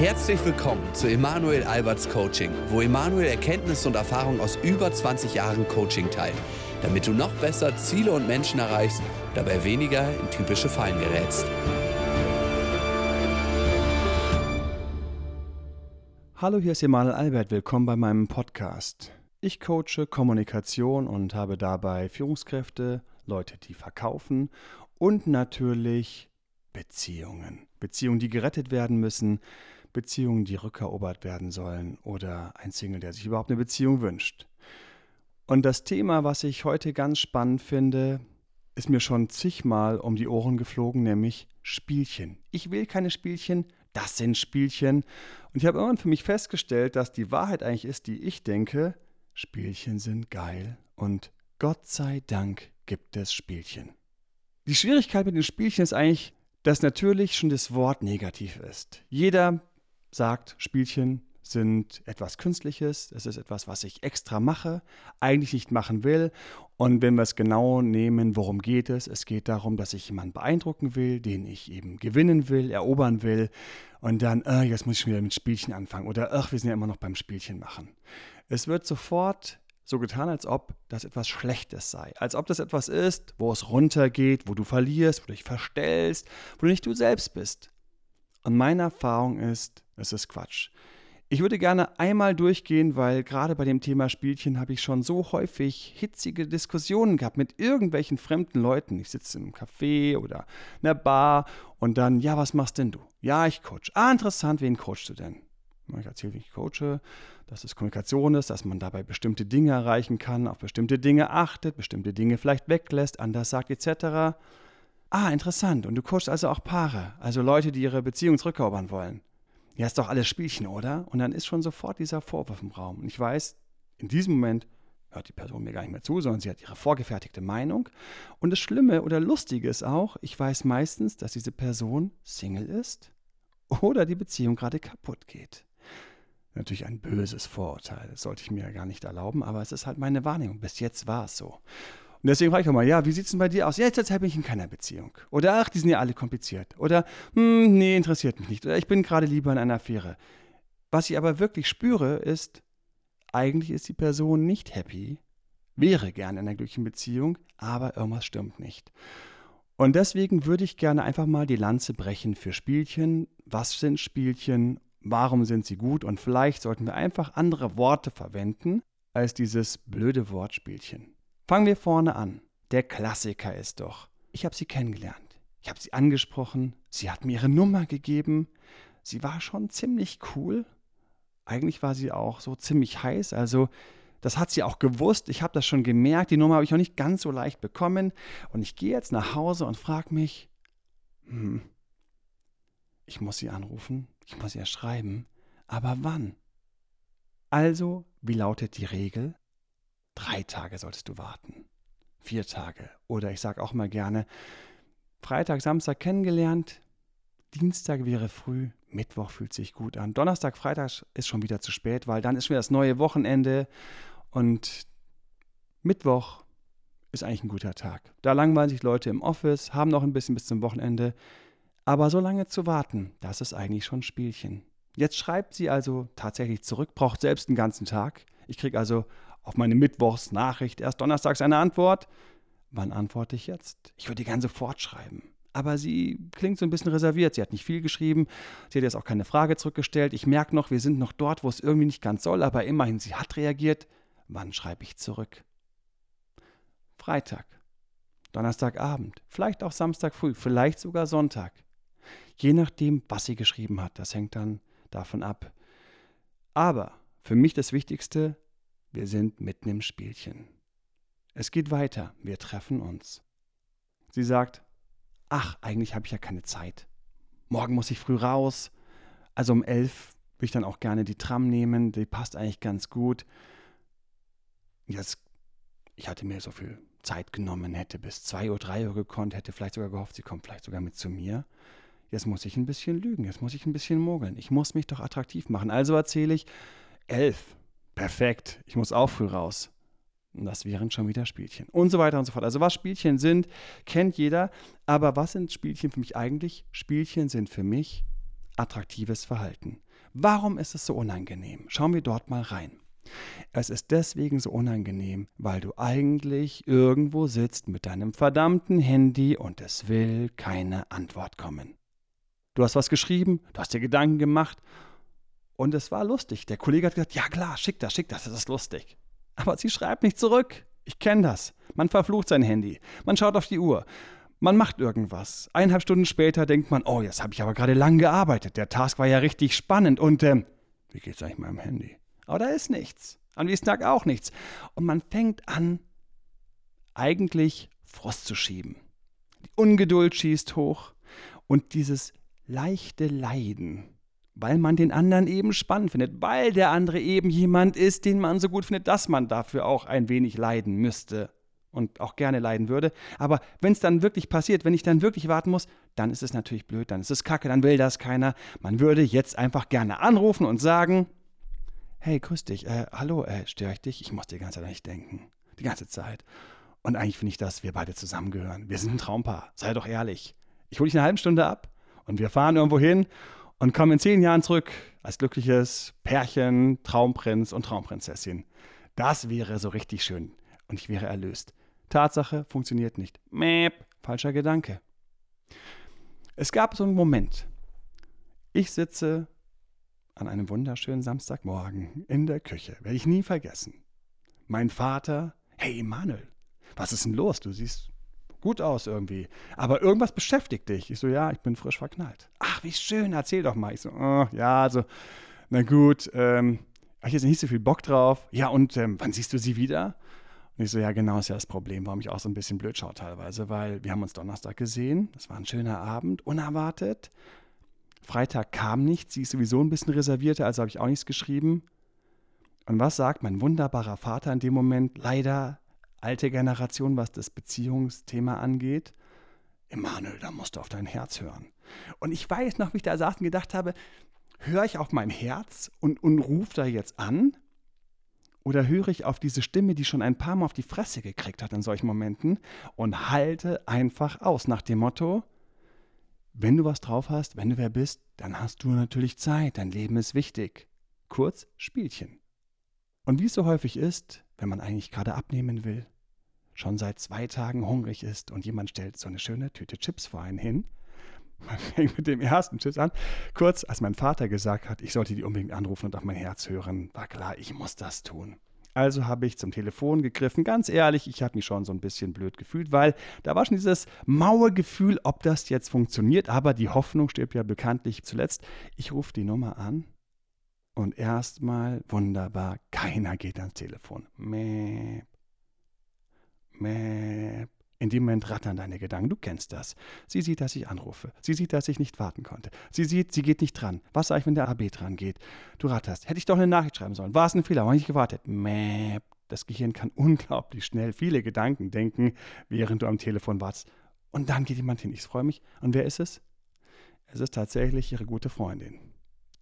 Herzlich willkommen zu Emanuel Alberts Coaching, wo Emanuel Erkenntnisse und Erfahrung aus über 20 Jahren Coaching teilt, damit du noch besser Ziele und Menschen erreichst, dabei weniger in typische Fallen gerätst. Hallo, hier ist Emanuel Albert. Willkommen bei meinem Podcast. Ich coache Kommunikation und habe dabei Führungskräfte, Leute, die verkaufen und natürlich Beziehungen. Beziehungen, die gerettet werden müssen, Beziehungen, die rückerobert werden sollen oder ein Single, der sich überhaupt eine Beziehung wünscht. Und das Thema, was ich heute ganz spannend finde, ist mir schon zigmal um die Ohren geflogen, nämlich Spielchen. Ich will keine Spielchen, das sind Spielchen. Und ich habe irgendwann für mich festgestellt, dass die Wahrheit eigentlich ist, die ich denke, Spielchen sind geil und Gott sei Dank gibt es Spielchen. Die Schwierigkeit mit den Spielchen ist eigentlich, dass natürlich schon das Wort negativ ist. Jeder sagt, Spielchen sind etwas Künstliches, es ist etwas, was ich extra mache, eigentlich nicht machen will. Und wenn wir es genau nehmen, worum geht es? Es geht darum, dass ich jemanden beeindrucken will, den ich eben gewinnen will, erobern will. Und dann, äh, jetzt muss ich wieder mit Spielchen anfangen. Oder, ach, wir sind ja immer noch beim Spielchen machen. Es wird sofort so getan, als ob das etwas Schlechtes sei. Als ob das etwas ist, wo es runtergeht, wo du verlierst, wo du dich verstellst, wo du nicht du selbst bist. Und meine Erfahrung ist, es ist Quatsch. Ich würde gerne einmal durchgehen, weil gerade bei dem Thema Spielchen habe ich schon so häufig hitzige Diskussionen gehabt mit irgendwelchen fremden Leuten. Ich sitze im Café oder in der Bar und dann, ja, was machst denn du? Ja, ich coach. Ah, interessant, wen coachst du denn? Ich erzähle, wie ich coache, dass es Kommunikation ist, dass man dabei bestimmte Dinge erreichen kann, auf bestimmte Dinge achtet, bestimmte Dinge vielleicht weglässt, anders sagt, etc. Ah, interessant. Und du coachst also auch Paare, also Leute, die ihre Beziehung zurückerobern wollen. Ja, ist doch alles Spielchen, oder? Und dann ist schon sofort dieser Vorwurf im Raum. Und ich weiß, in diesem Moment hört die Person mir gar nicht mehr zu, sondern sie hat ihre vorgefertigte Meinung. Und das Schlimme oder Lustige ist auch, ich weiß meistens, dass diese Person Single ist oder die Beziehung gerade kaputt geht. Natürlich ein böses Vorurteil, das sollte ich mir gar nicht erlauben, aber es ist halt meine Wahrnehmung. Bis jetzt war es so. Und deswegen frage ich auch mal, ja, wie sieht es denn bei dir aus? Ja, jetzt bin ich in keiner Beziehung. Oder ach, die sind ja alle kompliziert. Oder, hm, nee, interessiert mich nicht. Oder ich bin gerade lieber in einer Affäre. Was ich aber wirklich spüre, ist, eigentlich ist die Person nicht happy, wäre gerne in einer glücklichen Beziehung, aber irgendwas stimmt nicht. Und deswegen würde ich gerne einfach mal die Lanze brechen für Spielchen. Was sind Spielchen? Warum sind sie gut? Und vielleicht sollten wir einfach andere Worte verwenden als dieses blöde Wortspielchen. Fangen wir vorne an. Der Klassiker ist doch, ich habe sie kennengelernt. Ich habe sie angesprochen, sie hat mir ihre Nummer gegeben. Sie war schon ziemlich cool. Eigentlich war sie auch so ziemlich heiß, also das hat sie auch gewusst. Ich habe das schon gemerkt. Die Nummer habe ich auch nicht ganz so leicht bekommen. Und ich gehe jetzt nach Hause und frage mich, hm, ich muss sie anrufen, ich muss ihr schreiben, aber wann? Also, wie lautet die Regel? Drei Tage solltest du warten. Vier Tage. Oder ich sage auch mal gerne, Freitag, Samstag kennengelernt, Dienstag wäre früh, Mittwoch fühlt sich gut an. Donnerstag, Freitag ist schon wieder zu spät, weil dann ist schon wieder das neue Wochenende und Mittwoch ist eigentlich ein guter Tag. Da langweilen sich Leute im Office, haben noch ein bisschen bis zum Wochenende. Aber so lange zu warten, das ist eigentlich schon ein Spielchen. Jetzt schreibt sie also tatsächlich zurück, braucht selbst einen ganzen Tag. Ich kriege also auf meine Mittwochsnachricht erst donnerstags eine Antwort. Wann antworte ich jetzt? Ich würde gerne sofort schreiben. Aber sie klingt so ein bisschen reserviert. Sie hat nicht viel geschrieben. Sie hat jetzt auch keine Frage zurückgestellt. Ich merke noch, wir sind noch dort, wo es irgendwie nicht ganz soll, aber immerhin, sie hat reagiert. Wann schreibe ich zurück? Freitag, Donnerstagabend, vielleicht auch Samstag früh, vielleicht sogar Sonntag. Je nachdem, was sie geschrieben hat. Das hängt dann davon ab. Aber für mich das Wichtigste, wir sind mitten im Spielchen. Es geht weiter, wir treffen uns. Sie sagt, ach, eigentlich habe ich ja keine Zeit. Morgen muss ich früh raus. Also um elf will ich dann auch gerne die Tram nehmen, die passt eigentlich ganz gut. Jetzt, ich hatte mir so viel Zeit genommen, hätte bis zwei Uhr, drei Uhr gekonnt, hätte vielleicht sogar gehofft, sie kommt vielleicht sogar mit zu mir. Jetzt muss ich ein bisschen lügen, jetzt muss ich ein bisschen mogeln. Ich muss mich doch attraktiv machen. Also erzähle ich, elf, perfekt, ich muss auch früh raus. Und das wären schon wieder Spielchen. Und so weiter und so fort. Also was Spielchen sind, kennt jeder. Aber was sind Spielchen für mich eigentlich? Spielchen sind für mich attraktives Verhalten. Warum ist es so unangenehm? Schauen wir dort mal rein. Es ist deswegen so unangenehm, weil du eigentlich irgendwo sitzt mit deinem verdammten Handy und es will keine Antwort kommen. Du hast was geschrieben, du hast dir Gedanken gemacht und es war lustig. Der Kollege hat gesagt, ja klar, schick das, schick das, das ist lustig. Aber sie schreibt nicht zurück. Ich kenne das. Man verflucht sein Handy. Man schaut auf die Uhr. Man macht irgendwas. Eineinhalb Stunden später denkt man, oh, jetzt habe ich aber gerade lang gearbeitet. Der Task war ja richtig spannend. Und ähm, wie geht's eigentlich meinem Handy? Aber da ist nichts. Am nächsten Tag auch nichts. Und man fängt an, eigentlich Frost zu schieben. Die Ungeduld schießt hoch und dieses leichte Leiden, weil man den anderen eben spannend findet, weil der andere eben jemand ist, den man so gut findet, dass man dafür auch ein wenig leiden müsste und auch gerne leiden würde. Aber wenn es dann wirklich passiert, wenn ich dann wirklich warten muss, dann ist es natürlich blöd, dann ist es kacke, dann will das keiner. Man würde jetzt einfach gerne anrufen und sagen, hey, grüß dich, äh, hallo, äh, störe ich dich? Ich muss die ganze Zeit an dich denken. Die ganze Zeit. Und eigentlich finde ich, dass wir beide zusammengehören. Wir sind ein Traumpaar, sei doch ehrlich. Ich hole dich eine halbe Stunde ab und wir fahren irgendwo hin und kommen in zehn Jahren zurück als glückliches Pärchen, Traumprinz und Traumprinzessin. Das wäre so richtig schön und ich wäre erlöst. Tatsache funktioniert nicht. Mäp, falscher Gedanke. Es gab so einen Moment. Ich sitze an einem wunderschönen Samstagmorgen in der Küche. Werde ich nie vergessen. Mein Vater, hey Emanuel, was ist denn los? Du siehst gut aus irgendwie. Aber irgendwas beschäftigt dich. Ich so, ja, ich bin frisch verknallt. Ach, wie schön, erzähl doch mal. Ich so, oh, ja, also, na gut, ähm, habe ich jetzt nicht so viel Bock drauf. Ja, und ähm, wann siehst du sie wieder? Und ich so, ja, genau ist ja das Problem, warum ich auch so ein bisschen blöd schaue teilweise, weil wir haben uns Donnerstag gesehen, das war ein schöner Abend, unerwartet. Freitag kam nichts, sie ist sowieso ein bisschen reservierter, also habe ich auch nichts geschrieben. Und was sagt mein wunderbarer Vater in dem Moment? Leider alte Generation, was das Beziehungsthema angeht. Emanuel, da musst du auf dein Herz hören. Und ich weiß noch, wie ich da saß und gedacht habe, höre ich auf mein Herz und, und rufe da jetzt an? Oder höre ich auf diese Stimme, die schon ein paar Mal auf die Fresse gekriegt hat in solchen Momenten und halte einfach aus nach dem Motto, wenn du was drauf hast, wenn du wer bist, dann hast du natürlich Zeit, dein Leben ist wichtig. Kurz Spielchen. Und wie es so häufig ist, wenn man eigentlich gerade abnehmen will, schon seit zwei Tagen hungrig ist und jemand stellt so eine schöne Tüte Chips vor einen hin, man fängt mit dem ersten Chips an. Kurz, als mein Vater gesagt hat, ich sollte die unbedingt anrufen und auf mein Herz hören, war klar, ich muss das tun. Also habe ich zum Telefon gegriffen. Ganz ehrlich, ich habe mich schon so ein bisschen blöd gefühlt, weil da war schon dieses maue Gefühl, ob das jetzt funktioniert. Aber die Hoffnung stirbt ja bekanntlich zuletzt. Ich rufe die Nummer an und erstmal wunderbar, keiner geht ans Telefon. Mäh. Mäh. In dem Moment rattern deine Gedanken, du kennst das. Sie sieht, dass ich anrufe. Sie sieht, dass ich nicht warten konnte. Sie sieht, sie geht nicht dran. Was sage ich, wenn der AB dran geht? Du ratterst. Hätte ich doch eine Nachricht schreiben sollen. War es ein Fehler? Warum nicht gewartet? Mäh. Das Gehirn kann unglaublich schnell viele Gedanken denken, während du am Telefon wartest. Und dann geht jemand hin. Ich freue mich. Und wer ist es? Es ist tatsächlich ihre gute Freundin.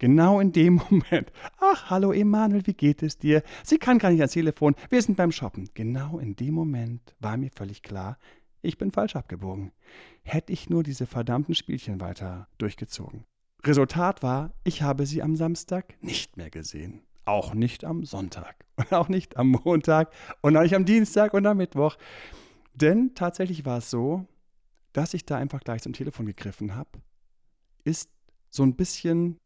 Genau in dem Moment. Ach, hallo Emanuel, wie geht es dir? Sie kann gar nicht ans Telefon. Wir sind beim Shoppen. Genau in dem Moment war mir völlig klar, ich bin falsch abgebogen. Hätte ich nur diese verdammten Spielchen weiter durchgezogen. Resultat war, ich habe sie am Samstag nicht mehr gesehen. Auch nicht am Sonntag und auch nicht am Montag und auch nicht am Dienstag und am Mittwoch. Denn tatsächlich war es so, dass ich da einfach gleich zum Telefon gegriffen habe, ist so ein bisschen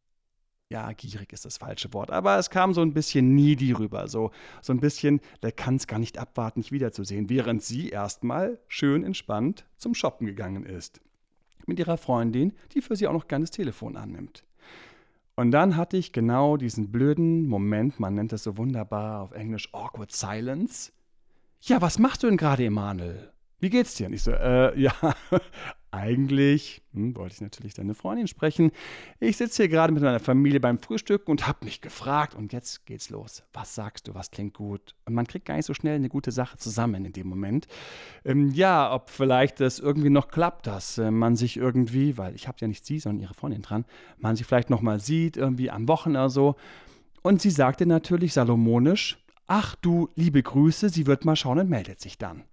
ja, gierig ist das falsche Wort, aber es kam so ein bisschen needy rüber, so, so ein bisschen, der kann es gar nicht abwarten, mich wiederzusehen, während sie erstmal schön entspannt zum Shoppen gegangen ist. Mit ihrer Freundin, die für sie auch noch gerne das Telefon annimmt. Und dann hatte ich genau diesen blöden Moment, man nennt das so wunderbar auf Englisch awkward silence. Ja, was machst du denn gerade, Emanuel? Wie geht's dir? Und ich so, äh, ja, eigentlich hm, wollte ich natürlich deine Freundin sprechen. Ich sitze hier gerade mit meiner Familie beim Frühstücken und habe mich gefragt und jetzt geht's los. Was sagst du? Was klingt gut? Und man kriegt gar nicht so schnell eine gute Sache zusammen in dem Moment. Ähm, ja, ob vielleicht es irgendwie noch klappt, dass äh, man sich irgendwie, weil ich habe ja nicht sie, sondern ihre Freundin dran, man sich vielleicht noch mal sieht, irgendwie am Wochenende so. Und sie sagte natürlich salomonisch, ach du, liebe Grüße, sie wird mal schauen und meldet sich dann.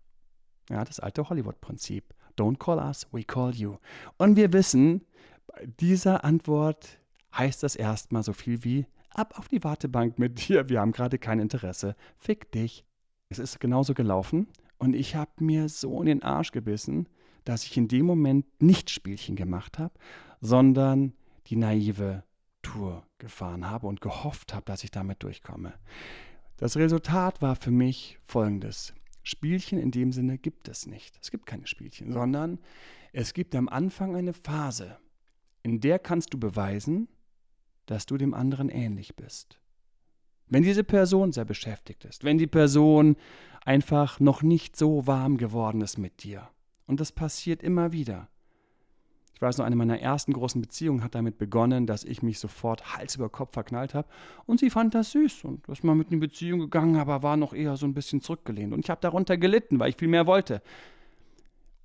Ja, das alte Hollywood-Prinzip. Don't call us, we call you. Und wir wissen, bei dieser Antwort heißt das erstmal so viel wie ab auf die Wartebank mit dir, wir haben gerade kein Interesse, fick dich. Es ist genauso gelaufen und ich habe mir so in den Arsch gebissen, dass ich in dem Moment nicht Spielchen gemacht habe, sondern die naive Tour gefahren habe und gehofft habe, dass ich damit durchkomme. Das Resultat war für mich folgendes. Spielchen in dem Sinne gibt es nicht. Es gibt keine Spielchen, sondern es gibt am Anfang eine Phase, in der kannst du beweisen, dass du dem anderen ähnlich bist. Wenn diese Person sehr beschäftigt ist, wenn die Person einfach noch nicht so warm geworden ist mit dir. Und das passiert immer wieder. Ich weiß noch, eine meiner ersten großen Beziehungen hat damit begonnen, dass ich mich sofort Hals über Kopf verknallt habe. Und sie fand das süß und ist mal mit in die Beziehung gegangen, aber war noch eher so ein bisschen zurückgelehnt. Und ich habe darunter gelitten, weil ich viel mehr wollte.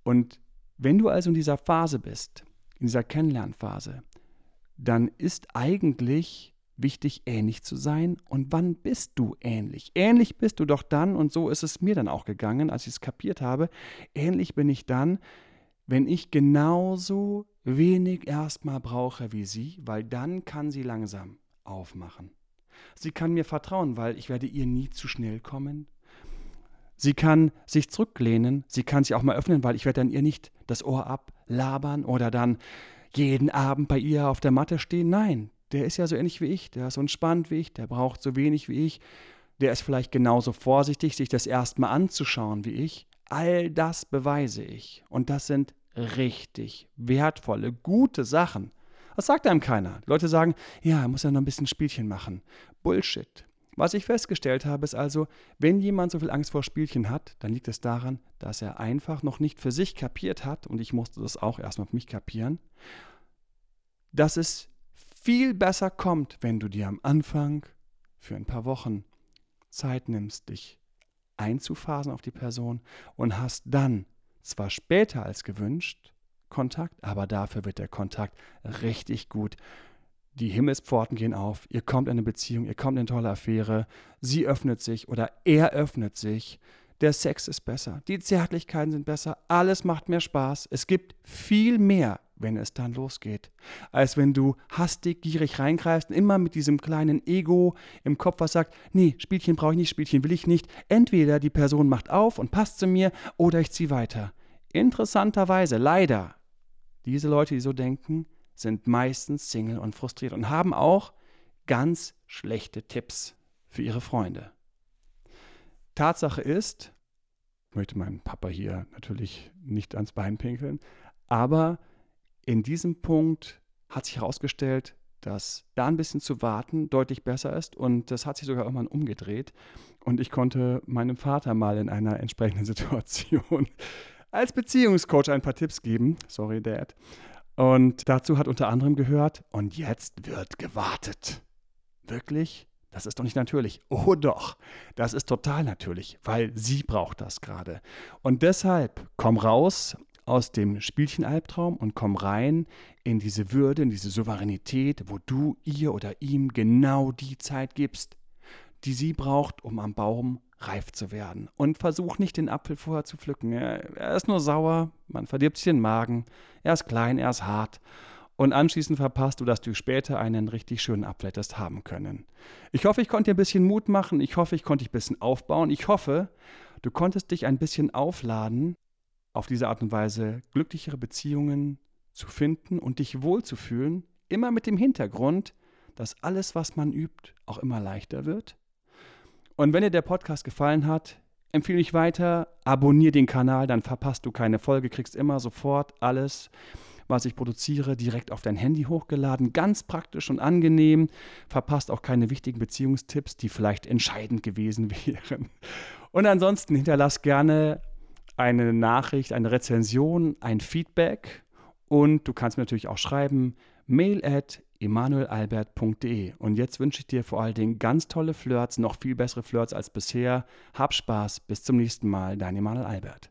Und wenn du also in dieser Phase bist, in dieser Kennenlernphase, dann ist eigentlich wichtig, ähnlich zu sein. Und wann bist du ähnlich? Ähnlich bist du doch dann, und so ist es mir dann auch gegangen, als ich es kapiert habe, ähnlich bin ich dann, wenn ich genauso wenig erstmal brauche wie sie, weil dann kann sie langsam aufmachen. Sie kann mir vertrauen, weil ich werde ihr nie zu schnell kommen. Sie kann sich zurücklehnen, sie kann sich auch mal öffnen, weil ich werde dann ihr nicht das Ohr ablabern oder dann jeden Abend bei ihr auf der Matte stehen. Nein, der ist ja so ähnlich wie ich, der ist so entspannt wie ich, der braucht so wenig wie ich, der ist vielleicht genauso vorsichtig, sich das erstmal anzuschauen wie ich. All das beweise ich. Und das sind richtig wertvolle, gute Sachen. Das sagt einem keiner. Die Leute sagen, ja, er muss ja noch ein bisschen Spielchen machen. Bullshit. Was ich festgestellt habe, ist also, wenn jemand so viel Angst vor Spielchen hat, dann liegt es daran, dass er einfach noch nicht für sich kapiert hat, und ich musste das auch erstmal für mich kapieren, dass es viel besser kommt, wenn du dir am Anfang für ein paar Wochen Zeit nimmst, dich einzuphasen auf die Person und hast dann zwar später als gewünscht Kontakt, aber dafür wird der Kontakt richtig gut. Die Himmelspforten gehen auf, ihr kommt in eine Beziehung, ihr kommt in eine tolle Affäre, sie öffnet sich oder er öffnet sich, der Sex ist besser, die Zärtlichkeiten sind besser, alles macht mehr Spaß, es gibt viel mehr wenn es dann losgeht. Als wenn du hastig, gierig reingreifst und immer mit diesem kleinen Ego im Kopf was sagt, nee, Spielchen brauche ich nicht, Spielchen will ich nicht. Entweder die Person macht auf und passt zu mir oder ich ziehe weiter. Interessanterweise, leider, diese Leute, die so denken, sind meistens Single und frustriert und haben auch ganz schlechte Tipps für ihre Freunde. Tatsache ist, ich möchte meinem Papa hier natürlich nicht ans Bein pinkeln, aber in diesem Punkt hat sich herausgestellt, dass da ein bisschen zu warten deutlich besser ist und das hat sich sogar irgendwann umgedreht und ich konnte meinem Vater mal in einer entsprechenden Situation als Beziehungscoach ein paar Tipps geben. Sorry, Dad. Und dazu hat unter anderem gehört, und jetzt wird gewartet. Wirklich? Das ist doch nicht natürlich. Oh doch, das ist total natürlich, weil sie braucht das gerade. Und deshalb komm raus aus dem Spielchen-Albtraum und komm rein in diese Würde, in diese Souveränität, wo du ihr oder ihm genau die Zeit gibst, die sie braucht, um am Baum reif zu werden. Und versuch nicht den Apfel vorher zu pflücken. Er ist nur sauer, man verdirbt sich den Magen, er ist klein, er ist hart. Und anschließend verpasst du, dass du später einen richtig schönen Apfel hättest haben können. Ich hoffe, ich konnte dir ein bisschen Mut machen. Ich hoffe, ich konnte dich ein bisschen aufbauen. Ich hoffe, du konntest dich ein bisschen aufladen auf diese Art und Weise glücklichere Beziehungen zu finden und dich wohlzufühlen, immer mit dem Hintergrund, dass alles, was man übt, auch immer leichter wird. Und wenn dir der Podcast gefallen hat, empfehle ich weiter, abonniere den Kanal, dann verpasst du keine Folge, kriegst immer sofort alles, was ich produziere, direkt auf dein Handy hochgeladen. Ganz praktisch und angenehm. Verpasst auch keine wichtigen Beziehungstipps, die vielleicht entscheidend gewesen wären. Und ansonsten hinterlass gerne eine Nachricht, eine Rezension, ein Feedback und du kannst mir natürlich auch schreiben, mail at emanuelalbert.de. Und jetzt wünsche ich dir vor allen Dingen ganz tolle Flirts, noch viel bessere Flirts als bisher. Hab Spaß, bis zum nächsten Mal, dein Emanuel Albert.